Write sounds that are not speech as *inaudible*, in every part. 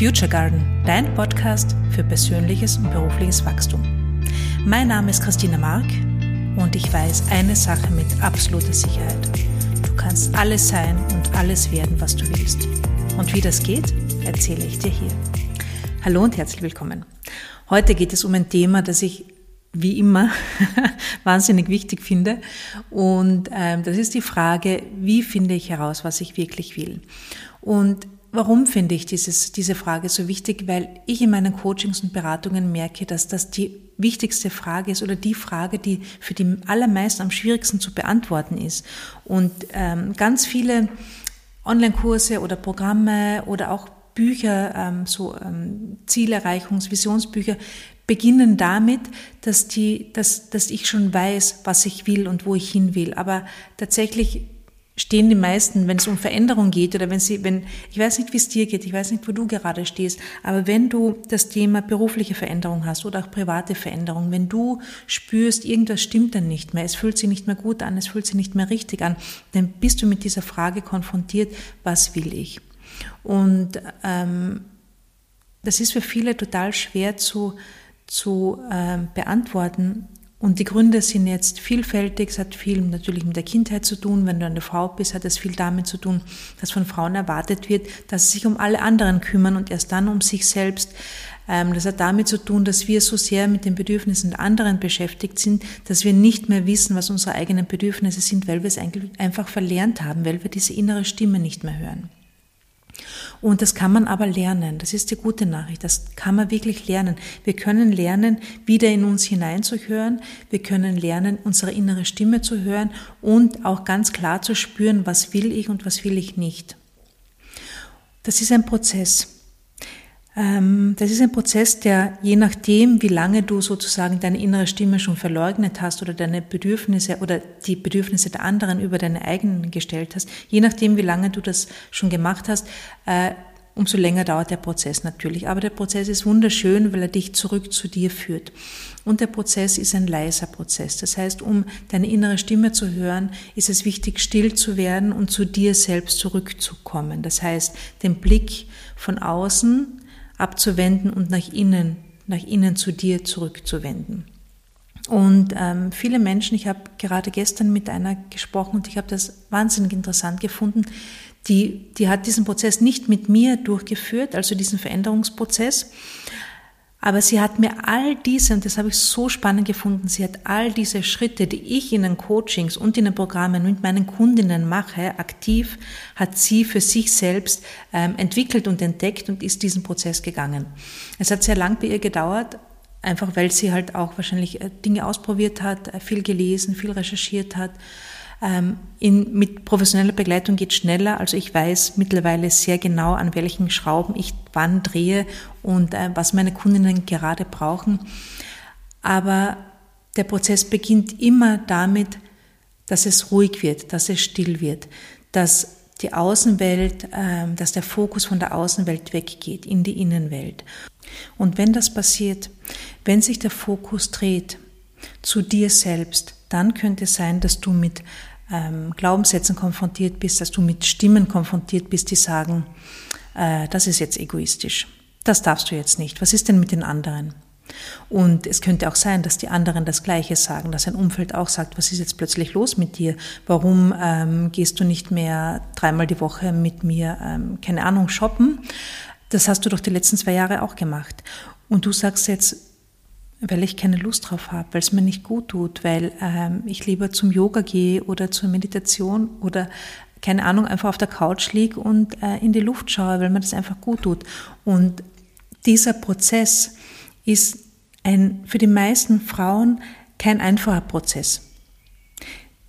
Future Garden, dein Podcast für persönliches und berufliches Wachstum. Mein Name ist Christina Mark und ich weiß eine Sache mit absoluter Sicherheit. Du kannst alles sein und alles werden, was du willst. Und wie das geht, erzähle ich dir hier. Hallo und herzlich willkommen. Heute geht es um ein Thema, das ich wie immer *laughs* wahnsinnig wichtig finde. Und ähm, das ist die Frage, wie finde ich heraus, was ich wirklich will? Und Warum finde ich dieses, diese Frage so wichtig? Weil ich in meinen Coachings und Beratungen merke, dass das die wichtigste Frage ist oder die Frage, die für die allermeisten am schwierigsten zu beantworten ist. Und ähm, ganz viele Online-Kurse oder Programme oder auch Bücher, ähm, so ähm, Zielerreichungs-, Visionsbücher, beginnen damit, dass, die, dass, dass ich schon weiß, was ich will und wo ich hin will. Aber tatsächlich stehen die meisten, wenn es um Veränderung geht oder wenn sie, wenn, ich weiß nicht, wie es dir geht, ich weiß nicht, wo du gerade stehst, aber wenn du das Thema berufliche Veränderung hast oder auch private Veränderung, wenn du spürst, irgendwas stimmt dann nicht mehr, es fühlt sich nicht mehr gut an, es fühlt sich nicht mehr richtig an, dann bist du mit dieser Frage konfrontiert, was will ich? Und ähm, das ist für viele total schwer zu, zu ähm, beantworten, und die Gründe sind jetzt vielfältig. Es hat viel natürlich mit der Kindheit zu tun. Wenn du eine Frau bist, hat es viel damit zu tun, dass von Frauen erwartet wird, dass sie sich um alle anderen kümmern und erst dann um sich selbst. Ähm, das hat damit zu tun, dass wir so sehr mit den Bedürfnissen der anderen beschäftigt sind, dass wir nicht mehr wissen, was unsere eigenen Bedürfnisse sind, weil wir es einfach verlernt haben, weil wir diese innere Stimme nicht mehr hören. Und das kann man aber lernen. Das ist die gute Nachricht. Das kann man wirklich lernen. Wir können lernen, wieder in uns hineinzuhören. Wir können lernen, unsere innere Stimme zu hören und auch ganz klar zu spüren, was will ich und was will ich nicht. Das ist ein Prozess. Ähm, das ist ein Prozess, der je nachdem, wie lange du sozusagen deine innere Stimme schon verleugnet hast oder deine Bedürfnisse oder die Bedürfnisse der anderen über deine eigenen gestellt hast, je nachdem, wie lange du das schon gemacht hast, äh, umso länger dauert der Prozess natürlich. Aber der Prozess ist wunderschön, weil er dich zurück zu dir führt. Und der Prozess ist ein leiser Prozess. Das heißt, um deine innere Stimme zu hören, ist es wichtig, still zu werden und zu dir selbst zurückzukommen. Das heißt, den Blick von außen abzuwenden und nach innen, nach innen zu dir zurückzuwenden. Und ähm, viele Menschen, ich habe gerade gestern mit einer gesprochen und ich habe das wahnsinnig interessant gefunden, die, die hat diesen Prozess nicht mit mir durchgeführt, also diesen Veränderungsprozess, aber sie hat mir all diese, und das habe ich so spannend gefunden, sie hat all diese Schritte, die ich in den Coachings und in den Programmen mit meinen Kundinnen mache, aktiv, hat sie für sich selbst ähm, entwickelt und entdeckt und ist diesen Prozess gegangen. Es hat sehr lang bei ihr gedauert, einfach weil sie halt auch wahrscheinlich äh, Dinge ausprobiert hat, äh, viel gelesen, viel recherchiert hat in, mit professioneller Begleitung geht schneller. Also ich weiß mittlerweile sehr genau, an welchen Schrauben ich wann drehe und äh, was meine Kundinnen gerade brauchen. Aber der Prozess beginnt immer damit, dass es ruhig wird, dass es still wird, dass die Außenwelt, äh, dass der Fokus von der Außenwelt weggeht in die Innenwelt. Und wenn das passiert, wenn sich der Fokus dreht zu dir selbst, dann könnte es sein, dass du mit ähm, Glaubenssätzen konfrontiert bist, dass du mit Stimmen konfrontiert bist, die sagen, äh, das ist jetzt egoistisch, das darfst du jetzt nicht, was ist denn mit den anderen? Und es könnte auch sein, dass die anderen das Gleiche sagen, dass ein Umfeld auch sagt, was ist jetzt plötzlich los mit dir? Warum ähm, gehst du nicht mehr dreimal die Woche mit mir, ähm, keine Ahnung, shoppen? Das hast du doch die letzten zwei Jahre auch gemacht. Und du sagst jetzt, weil ich keine Lust drauf habe, weil es mir nicht gut tut, weil ähm, ich lieber zum Yoga gehe oder zur Meditation oder keine Ahnung, einfach auf der Couch liege und äh, in die Luft schaue, weil mir das einfach gut tut. Und dieser Prozess ist ein, für die meisten Frauen kein einfacher Prozess.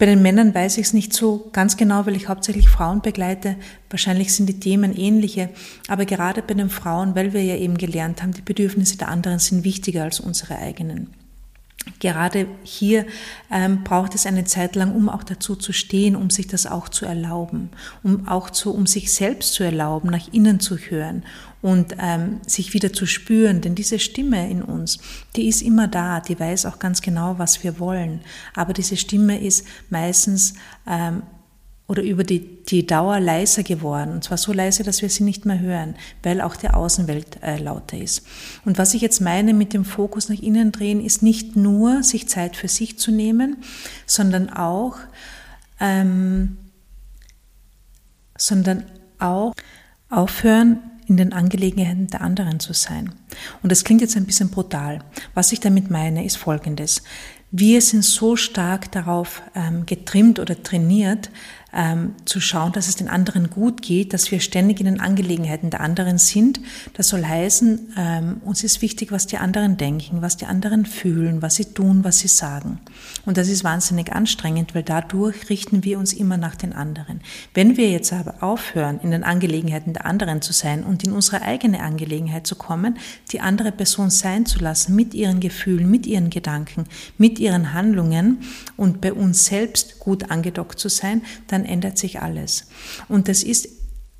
Bei den Männern weiß ich es nicht so ganz genau, weil ich hauptsächlich Frauen begleite. Wahrscheinlich sind die Themen ähnliche. Aber gerade bei den Frauen, weil wir ja eben gelernt haben, die Bedürfnisse der anderen sind wichtiger als unsere eigenen. Gerade hier ähm, braucht es eine Zeit lang, um auch dazu zu stehen, um sich das auch zu erlauben, um auch zu, um sich selbst zu erlauben, nach innen zu hören und ähm, sich wieder zu spüren. Denn diese Stimme in uns, die ist immer da, die weiß auch ganz genau, was wir wollen. Aber diese Stimme ist meistens ähm, oder über die, die Dauer leiser geworden. Und zwar so leise, dass wir sie nicht mehr hören, weil auch die Außenwelt äh, lauter ist. Und was ich jetzt meine mit dem Fokus nach innen drehen, ist nicht nur, sich Zeit für sich zu nehmen, sondern auch, ähm, sondern auch aufhören, in den Angelegenheiten der anderen zu sein. Und das klingt jetzt ein bisschen brutal. Was ich damit meine, ist Folgendes. Wir sind so stark darauf ähm, getrimmt oder trainiert, ähm, zu schauen, dass es den anderen gut geht, dass wir ständig in den Angelegenheiten der anderen sind. Das soll heißen, ähm, uns ist wichtig, was die anderen denken, was die anderen fühlen, was sie tun, was sie sagen. Und das ist wahnsinnig anstrengend, weil dadurch richten wir uns immer nach den anderen. Wenn wir jetzt aber aufhören, in den Angelegenheiten der anderen zu sein und in unsere eigene Angelegenheit zu kommen, die andere Person sein zu lassen, mit ihren Gefühlen, mit ihren Gedanken, mit ihren Handlungen und bei uns selbst gut angedockt zu sein, dann dann ändert sich alles. Und das ist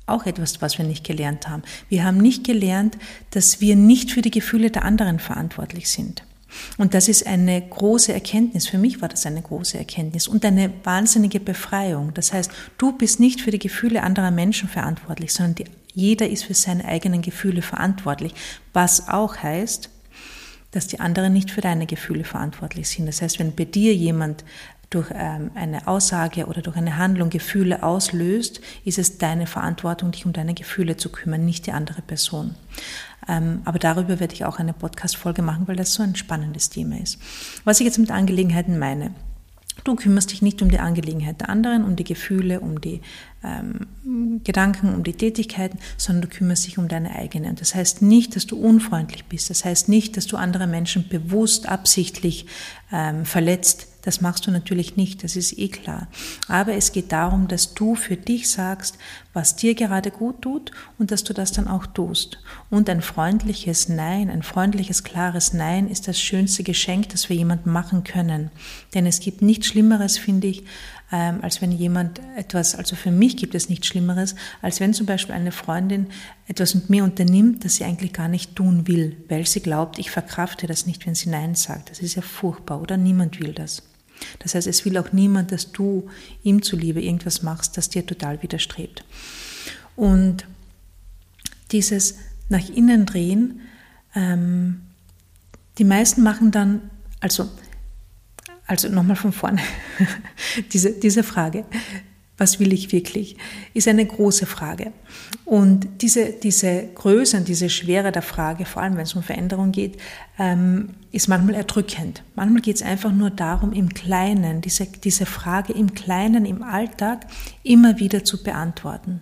auch etwas, was wir nicht gelernt haben. Wir haben nicht gelernt, dass wir nicht für die Gefühle der anderen verantwortlich sind. Und das ist eine große Erkenntnis. Für mich war das eine große Erkenntnis und eine wahnsinnige Befreiung. Das heißt, du bist nicht für die Gefühle anderer Menschen verantwortlich, sondern die, jeder ist für seine eigenen Gefühle verantwortlich. Was auch heißt, dass die anderen nicht für deine Gefühle verantwortlich sind. Das heißt, wenn bei dir jemand durch ähm, eine Aussage oder durch eine Handlung Gefühle auslöst, ist es deine Verantwortung, dich um deine Gefühle zu kümmern, nicht die andere Person. Ähm, aber darüber werde ich auch eine Podcast-Folge machen, weil das so ein spannendes Thema ist. Was ich jetzt mit Angelegenheiten meine. Du kümmerst dich nicht um die Angelegenheit der anderen, um die Gefühle, um die ähm, Gedanken, um die Tätigkeiten, sondern du kümmerst dich um deine eigene. Und das heißt nicht, dass du unfreundlich bist. Das heißt nicht, dass du andere Menschen bewusst, absichtlich ähm, verletzt. Das machst du natürlich nicht, das ist eh klar. Aber es geht darum, dass du für dich sagst, was dir gerade gut tut und dass du das dann auch tust. Und ein freundliches Nein, ein freundliches, klares Nein ist das schönste Geschenk, das wir jemandem machen können. Denn es gibt nichts Schlimmeres, finde ich, ähm, als wenn jemand etwas, also für mich gibt es nichts Schlimmeres, als wenn zum Beispiel eine Freundin etwas mit mir unternimmt, das sie eigentlich gar nicht tun will, weil sie glaubt, ich verkrafte das nicht, wenn sie Nein sagt. Das ist ja furchtbar, oder? Niemand will das. Das heißt, es will auch niemand, dass du ihm zuliebe irgendwas machst, das dir total widerstrebt. Und dieses nach innen drehen, ähm, die meisten machen dann, also also nochmal von vorne. *laughs* diese, diese Frage, was will ich wirklich, ist eine große Frage. Und diese, diese Größe und diese Schwere der Frage, vor allem wenn es um Veränderung geht, ähm, ist manchmal erdrückend. Manchmal geht es einfach nur darum, im Kleinen, diese, diese Frage im Kleinen, im Alltag immer wieder zu beantworten.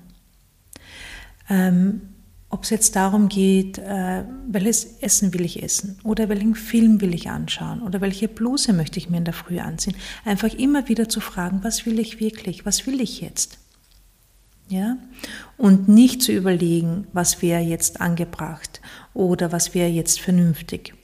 Ähm, ob es jetzt darum geht, äh, welches Essen will ich essen oder welchen Film will ich anschauen oder welche Bluse möchte ich mir in der Früh anziehen. Einfach immer wieder zu fragen, was will ich wirklich, was will ich jetzt? Ja? Und nicht zu überlegen, was wäre jetzt angebracht oder was wäre jetzt vernünftig.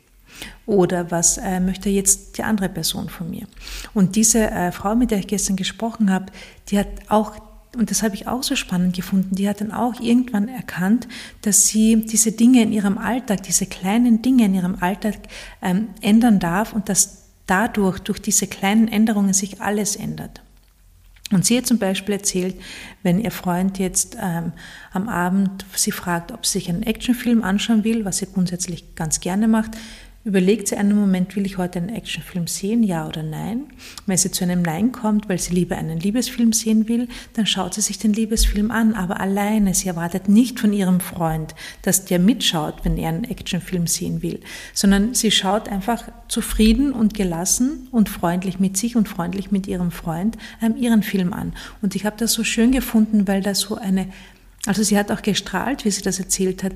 Oder was äh, möchte jetzt die andere Person von mir? Und diese äh, Frau, mit der ich gestern gesprochen habe, die hat auch und das habe ich auch so spannend gefunden, die hat dann auch irgendwann erkannt, dass sie diese Dinge in ihrem Alltag, diese kleinen Dinge in ihrem Alltag ähm, ändern darf und dass dadurch, durch diese kleinen Änderungen sich alles ändert. Und sie hat zum Beispiel erzählt, wenn ihr Freund jetzt ähm, am Abend sie fragt, ob sie sich einen Actionfilm anschauen will, was sie grundsätzlich ganz gerne macht, Überlegt sie einen Moment, will ich heute einen Actionfilm sehen, ja oder nein? Wenn sie zu einem Nein kommt, weil sie lieber einen Liebesfilm sehen will, dann schaut sie sich den Liebesfilm an, aber alleine. Sie erwartet nicht von ihrem Freund, dass der mitschaut, wenn er einen Actionfilm sehen will, sondern sie schaut einfach zufrieden und gelassen und freundlich mit sich und freundlich mit ihrem Freund ähm, ihren Film an. Und ich habe das so schön gefunden, weil da so eine also sie hat auch gestrahlt, wie sie das erzählt hat,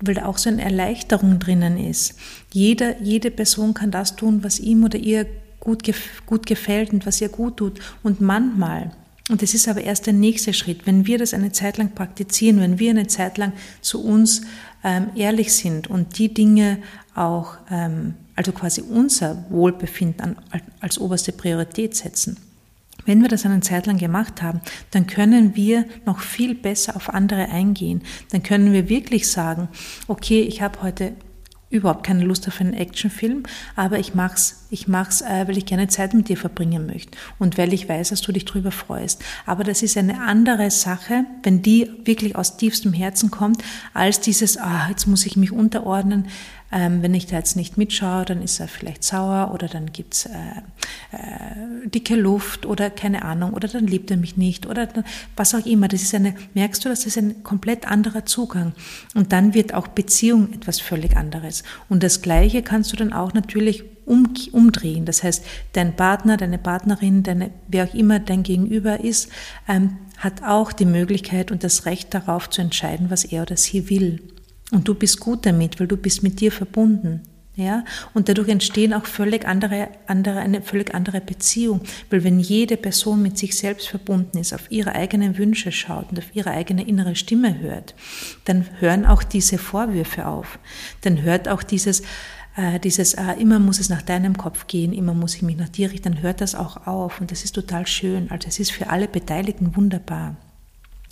weil da auch so eine Erleichterung drinnen ist. Jeder, jede Person kann das tun, was ihm oder ihr gut, gut gefällt und was ihr gut tut. Und manchmal, und das ist aber erst der nächste Schritt, wenn wir das eine Zeit lang praktizieren, wenn wir eine Zeit lang zu uns ähm, ehrlich sind und die Dinge auch, ähm, also quasi unser Wohlbefinden an, als oberste Priorität setzen, wenn wir das eine Zeit lang gemacht haben, dann können wir noch viel besser auf andere eingehen. Dann können wir wirklich sagen, okay, ich habe heute überhaupt keine Lust auf einen Actionfilm, aber ich mach's, ich mach's, äh, weil ich gerne Zeit mit dir verbringen möchte und weil ich weiß, dass du dich drüber freust. Aber das ist eine andere Sache, wenn die wirklich aus tiefstem Herzen kommt, als dieses, ah, jetzt muss ich mich unterordnen, ähm, wenn ich da jetzt nicht mitschaue, dann ist er vielleicht sauer oder dann gibt's äh, äh, dicke Luft oder keine Ahnung oder dann liebt er mich nicht oder dann, was auch immer. Das ist eine, merkst du, das ist ein komplett anderer Zugang. Und dann wird auch Beziehung etwas völlig anderes. Und das Gleiche kannst du dann auch natürlich um, umdrehen. Das heißt, dein Partner, deine Partnerin, deine, wer auch immer dein Gegenüber ist, ähm, hat auch die Möglichkeit und das Recht darauf zu entscheiden, was er oder sie will. Und du bist gut damit, weil du bist mit dir verbunden. Ja, und dadurch entstehen auch völlig andere, andere, eine völlig andere Beziehung. Weil wenn jede Person mit sich selbst verbunden ist, auf ihre eigenen Wünsche schaut und auf ihre eigene innere Stimme hört, dann hören auch diese Vorwürfe auf. Dann hört auch dieses, äh, dieses, äh, immer muss es nach deinem Kopf gehen, immer muss ich mich nach dir richten, dann hört das auch auf. Und das ist total schön. Also es ist für alle Beteiligten wunderbar.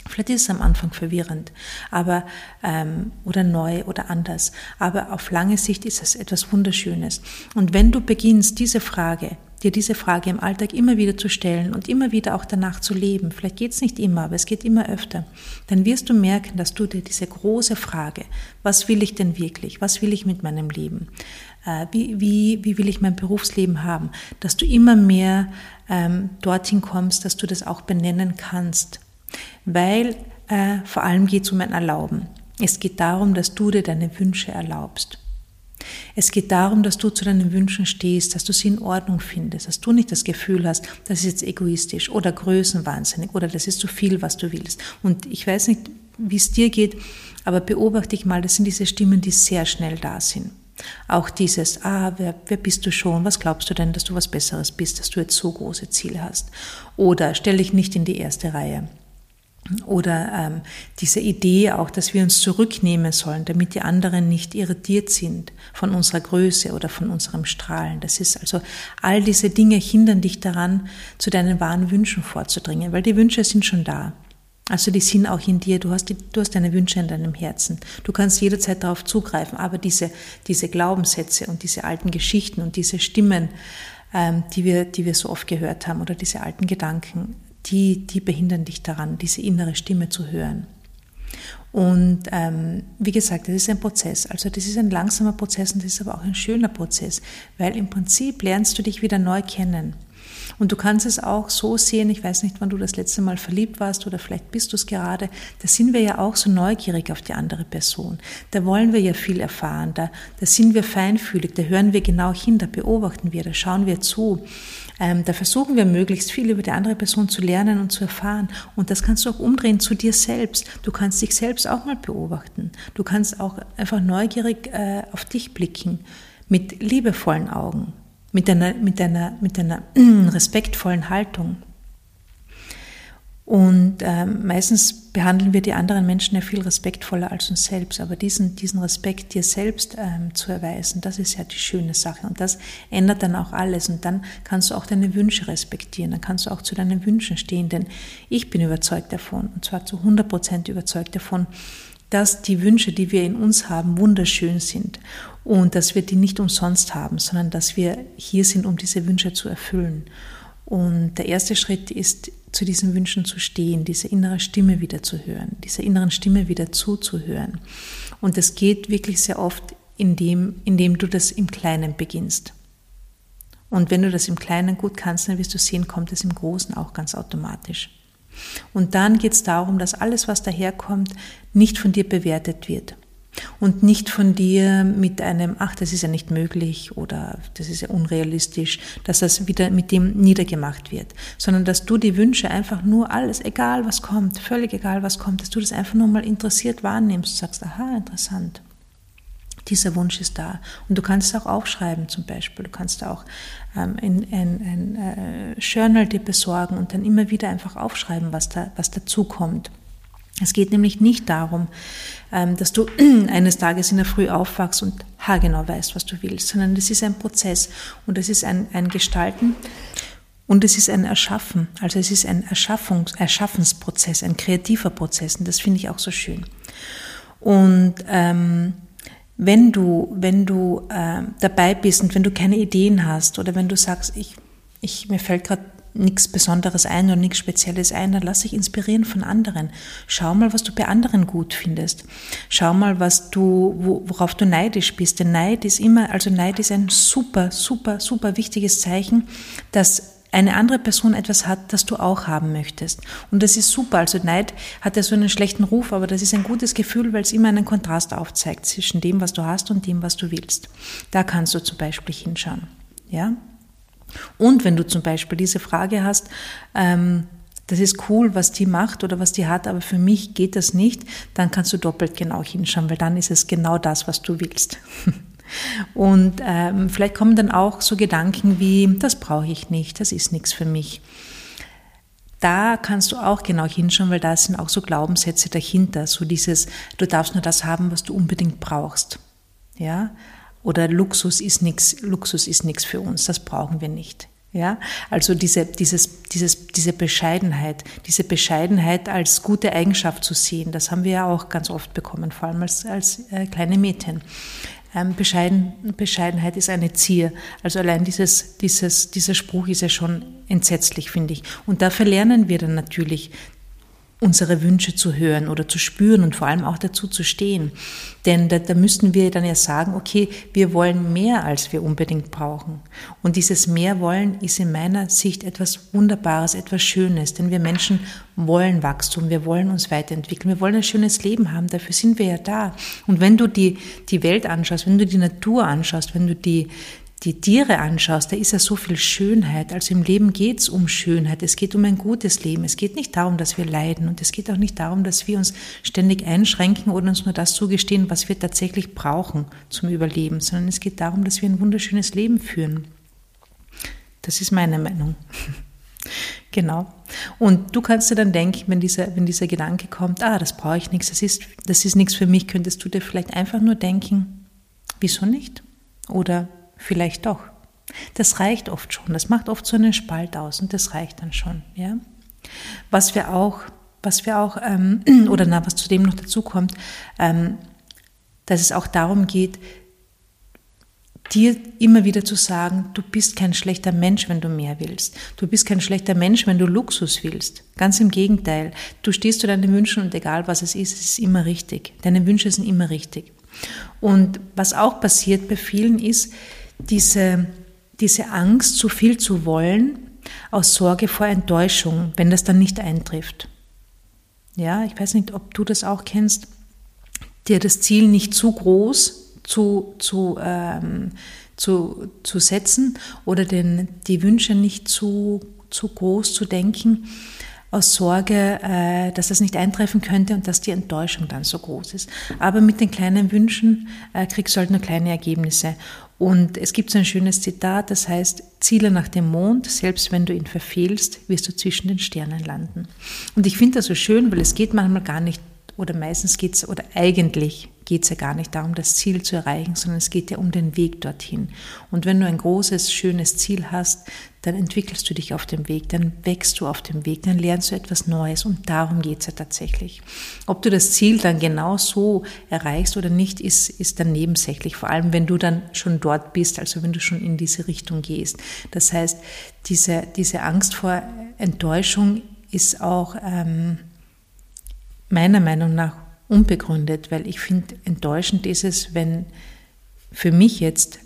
Vielleicht ist es am Anfang verwirrend, aber ähm, oder neu oder anders. Aber auf lange Sicht ist es etwas Wunderschönes. Und wenn du beginnst, diese Frage, dir diese Frage im Alltag immer wieder zu stellen und immer wieder auch danach zu leben, vielleicht geht es nicht immer, aber es geht immer öfter, dann wirst du merken, dass du dir diese große Frage, was will ich denn wirklich, was will ich mit meinem Leben, äh, wie, wie, wie will ich mein Berufsleben haben, dass du immer mehr ähm, dorthin kommst, dass du das auch benennen kannst weil äh, vor allem geht es um ein Erlauben. Es geht darum, dass du dir deine Wünsche erlaubst. Es geht darum, dass du zu deinen Wünschen stehst, dass du sie in Ordnung findest, dass du nicht das Gefühl hast, das ist jetzt egoistisch oder größenwahnsinnig oder das ist zu viel, was du willst. Und ich weiß nicht, wie es dir geht, aber beobachte dich mal, das sind diese Stimmen, die sehr schnell da sind. Auch dieses, ah, wer, wer bist du schon? Was glaubst du denn, dass du was Besseres bist, dass du jetzt so große Ziele hast? Oder stell dich nicht in die erste Reihe. Oder ähm, diese Idee auch, dass wir uns zurücknehmen sollen, damit die anderen nicht irritiert sind von unserer Größe oder von unserem Strahlen. Das ist also, all diese Dinge hindern dich daran, zu deinen wahren Wünschen vorzudringen, weil die Wünsche sind schon da. Also die sind auch in dir, du hast, die, du hast deine Wünsche in deinem Herzen. Du kannst jederzeit darauf zugreifen, aber diese, diese Glaubenssätze und diese alten Geschichten und diese Stimmen, ähm, die, wir, die wir so oft gehört haben oder diese alten Gedanken, die, die behindern dich daran, diese innere Stimme zu hören. Und ähm, wie gesagt, das ist ein Prozess. Also das ist ein langsamer Prozess und das ist aber auch ein schöner Prozess, weil im Prinzip lernst du dich wieder neu kennen. Und du kannst es auch so sehen, ich weiß nicht, wann du das letzte Mal verliebt warst oder vielleicht bist du es gerade, da sind wir ja auch so neugierig auf die andere Person. Da wollen wir ja viel erfahren, da, da sind wir feinfühlig, da hören wir genau hin, da beobachten wir, da schauen wir zu. Ähm, da versuchen wir möglichst viel über die andere Person zu lernen und zu erfahren. Und das kannst du auch umdrehen zu dir selbst. Du kannst dich selbst auch mal beobachten. Du kannst auch einfach neugierig äh, auf dich blicken mit liebevollen Augen mit einer, mit einer, mit einer *clears throat* respektvollen Haltung. Und ähm, meistens behandeln wir die anderen Menschen ja viel respektvoller als uns selbst. Aber diesen, diesen Respekt dir selbst ähm, zu erweisen, das ist ja die schöne Sache. Und das ändert dann auch alles. Und dann kannst du auch deine Wünsche respektieren. Dann kannst du auch zu deinen Wünschen stehen. Denn ich bin überzeugt davon, und zwar zu 100 Prozent überzeugt davon, dass die Wünsche, die wir in uns haben, wunderschön sind und dass wir die nicht umsonst haben, sondern dass wir hier sind, um diese Wünsche zu erfüllen. Und der erste Schritt ist, zu diesen Wünschen zu stehen, diese innere Stimme wieder zu hören, dieser inneren Stimme wieder zuzuhören. Und das geht wirklich sehr oft, indem, indem du das im Kleinen beginnst. Und wenn du das im Kleinen gut kannst, dann wirst du sehen, kommt es im Großen auch ganz automatisch. Und dann geht es darum, dass alles, was daherkommt, nicht von dir bewertet wird. Und nicht von dir mit einem, ach, das ist ja nicht möglich oder das ist ja unrealistisch, dass das wieder mit dem niedergemacht wird, sondern dass du die Wünsche einfach nur alles, egal was kommt, völlig egal was kommt, dass du das einfach nur mal interessiert wahrnimmst und sagst, aha, interessant dieser Wunsch ist da. Und du kannst es auch aufschreiben zum Beispiel. Du kannst auch ähm, ein, ein, ein äh, Journal dir besorgen und dann immer wieder einfach aufschreiben, was, da, was dazu kommt. Es geht nämlich nicht darum, ähm, dass du *clears throat* eines Tages in der Früh aufwachst und haargenau weißt, was du willst, sondern es ist ein Prozess und es ist ein, ein Gestalten und es ist ein Erschaffen. Also es ist ein Erschaffungs Erschaffensprozess, ein kreativer Prozess und das finde ich auch so schön. Und ähm, wenn du, wenn du äh, dabei bist und wenn du keine Ideen hast oder wenn du sagst, ich, ich, mir fällt gerade nichts Besonderes ein oder nichts Spezielles ein, dann lass dich inspirieren von anderen. Schau mal, was du bei anderen gut findest. Schau mal, was du, worauf du neidisch bist. Denn Neid ist immer, also Neid ist ein super, super, super wichtiges Zeichen, dass eine andere Person etwas hat, das du auch haben möchtest. Und das ist super. Also Neid hat ja so einen schlechten Ruf, aber das ist ein gutes Gefühl, weil es immer einen Kontrast aufzeigt zwischen dem, was du hast und dem, was du willst. Da kannst du zum Beispiel hinschauen. Ja? Und wenn du zum Beispiel diese Frage hast, ähm, das ist cool, was die macht oder was die hat, aber für mich geht das nicht, dann kannst du doppelt genau hinschauen, weil dann ist es genau das, was du willst. *laughs* Und ähm, vielleicht kommen dann auch so Gedanken wie, das brauche ich nicht, das ist nichts für mich. Da kannst du auch genau hinschauen, weil da sind auch so Glaubenssätze dahinter, so dieses, du darfst nur das haben, was du unbedingt brauchst. Ja? Oder Luxus ist nichts, Luxus ist nichts für uns, das brauchen wir nicht. Ja, also diese, dieses, dieses, diese Bescheidenheit, diese Bescheidenheit als gute Eigenschaft zu sehen, das haben wir ja auch ganz oft bekommen, vor allem als, als äh, kleine Mädchen. Ähm, Bescheiden, Bescheidenheit ist eine Zier. Also allein dieses, dieses, dieser Spruch ist ja schon entsetzlich, finde ich. Und da verlernen wir dann natürlich unsere Wünsche zu hören oder zu spüren und vor allem auch dazu zu stehen. Denn da, da müssten wir dann ja sagen, okay, wir wollen mehr, als wir unbedingt brauchen. Und dieses mehr wollen ist in meiner Sicht etwas Wunderbares, etwas Schönes. Denn wir Menschen wollen Wachstum, wir wollen uns weiterentwickeln, wir wollen ein schönes Leben haben, dafür sind wir ja da. Und wenn du die, die Welt anschaust, wenn du die Natur anschaust, wenn du die, die Tiere anschaust, da ist ja so viel Schönheit. Also im Leben geht es um Schönheit. Es geht um ein gutes Leben. Es geht nicht darum, dass wir leiden. Und es geht auch nicht darum, dass wir uns ständig einschränken oder uns nur das zugestehen, was wir tatsächlich brauchen zum Überleben, sondern es geht darum, dass wir ein wunderschönes Leben führen. Das ist meine Meinung. *laughs* genau. Und du kannst dir dann denken, wenn dieser, wenn dieser Gedanke kommt, ah, das brauche ich nichts, das ist, das ist nichts für mich, könntest du dir vielleicht einfach nur denken, wieso nicht? Oder vielleicht doch. Das reicht oft schon. Das macht oft so einen Spalt aus und das reicht dann schon. Ja? Was wir auch, was wir auch, ähm, *clears throat* oder na, was zudem noch dazu kommt, ähm, dass es auch darum geht, dir immer wieder zu sagen, du bist kein schlechter Mensch, wenn du mehr willst. Du bist kein schlechter Mensch, wenn du Luxus willst. Ganz im Gegenteil. Du stehst zu deinen Wünschen und egal was es ist, es ist immer richtig. Deine Wünsche sind immer richtig. Und was auch passiert bei vielen ist, diese, diese Angst, zu viel zu wollen, aus Sorge vor Enttäuschung, wenn das dann nicht eintrifft. Ja, ich weiß nicht, ob du das auch kennst, dir das Ziel nicht zu groß zu, zu, ähm, zu, zu setzen oder den, die Wünsche nicht zu, zu groß zu denken, aus Sorge, äh, dass das nicht eintreffen könnte und dass die Enttäuschung dann so groß ist. Aber mit den kleinen Wünschen äh, kriegst du halt nur kleine Ergebnisse. Und es gibt so ein schönes Zitat, das heißt, Ziele nach dem Mond, selbst wenn du ihn verfehlst, wirst du zwischen den Sternen landen. Und ich finde das so schön, weil es geht manchmal gar nicht, oder meistens geht es, oder eigentlich geht es ja gar nicht darum, das Ziel zu erreichen, sondern es geht ja um den Weg dorthin. Und wenn du ein großes, schönes Ziel hast, dann entwickelst du dich auf dem Weg, dann wächst du auf dem Weg, dann lernst du etwas Neues und darum geht es ja tatsächlich. Ob du das Ziel dann genau so erreichst oder nicht, ist, ist dann nebensächlich, vor allem wenn du dann schon dort bist, also wenn du schon in diese Richtung gehst. Das heißt, diese, diese Angst vor Enttäuschung ist auch ähm, meiner Meinung nach unbegründet, weil ich finde, enttäuschend ist es, wenn für mich jetzt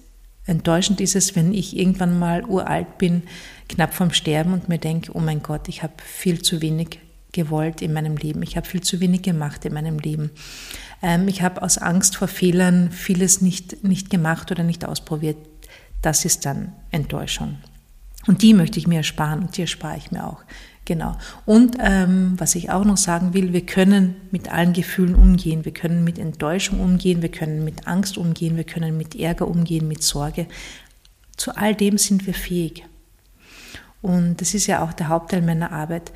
enttäuschend ist es, wenn ich irgendwann mal uralt bin, knapp vorm Sterben und mir denke, oh mein Gott, ich habe viel zu wenig gewollt in meinem Leben, ich habe viel zu wenig gemacht in meinem Leben. Ähm, ich habe aus Angst vor Fehlern vieles nicht, nicht gemacht oder nicht ausprobiert. Das ist dann Enttäuschung. Und die möchte ich mir ersparen und die erspare ich mir auch. Genau. Und ähm, was ich auch noch sagen will, wir können mit allen Gefühlen umgehen. Wir können mit Enttäuschung umgehen, wir können mit Angst umgehen, wir können mit Ärger umgehen, mit Sorge. Zu all dem sind wir fähig. Und das ist ja auch der Hauptteil meiner Arbeit,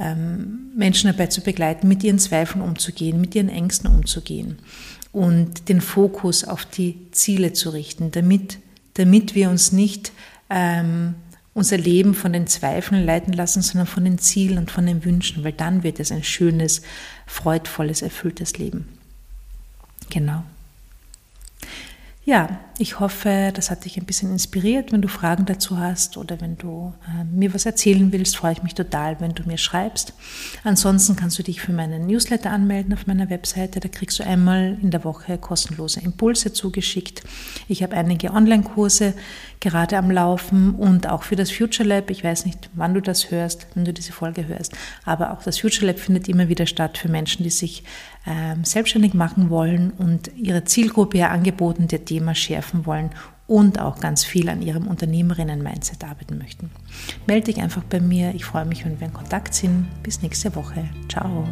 ähm, Menschen dabei zu begleiten, mit ihren Zweifeln umzugehen, mit ihren Ängsten umzugehen und den Fokus auf die Ziele zu richten, damit, damit wir uns nicht ähm, unser Leben von den Zweifeln leiten lassen, sondern von den Zielen und von den Wünschen, weil dann wird es ein schönes, freudvolles, erfülltes Leben. Genau. Ja, ich hoffe, das hat dich ein bisschen inspiriert. Wenn du Fragen dazu hast oder wenn du äh, mir was erzählen willst, freue ich mich total, wenn du mir schreibst. Ansonsten kannst du dich für meinen Newsletter anmelden auf meiner Webseite. Da kriegst du einmal in der Woche kostenlose Impulse zugeschickt. Ich habe einige Online-Kurse gerade am Laufen und auch für das Future Lab. Ich weiß nicht, wann du das hörst, wenn du diese Folge hörst, aber auch das Future Lab findet immer wieder statt für Menschen, die sich ähm, selbstständig machen wollen und ihre Zielgruppe ja angeboten der Thema schärfen wollen und auch ganz viel an ihrem Unternehmerinnen-Mindset arbeiten möchten. Melde dich einfach bei mir. Ich freue mich, wenn wir in Kontakt sind. Bis nächste Woche. Ciao.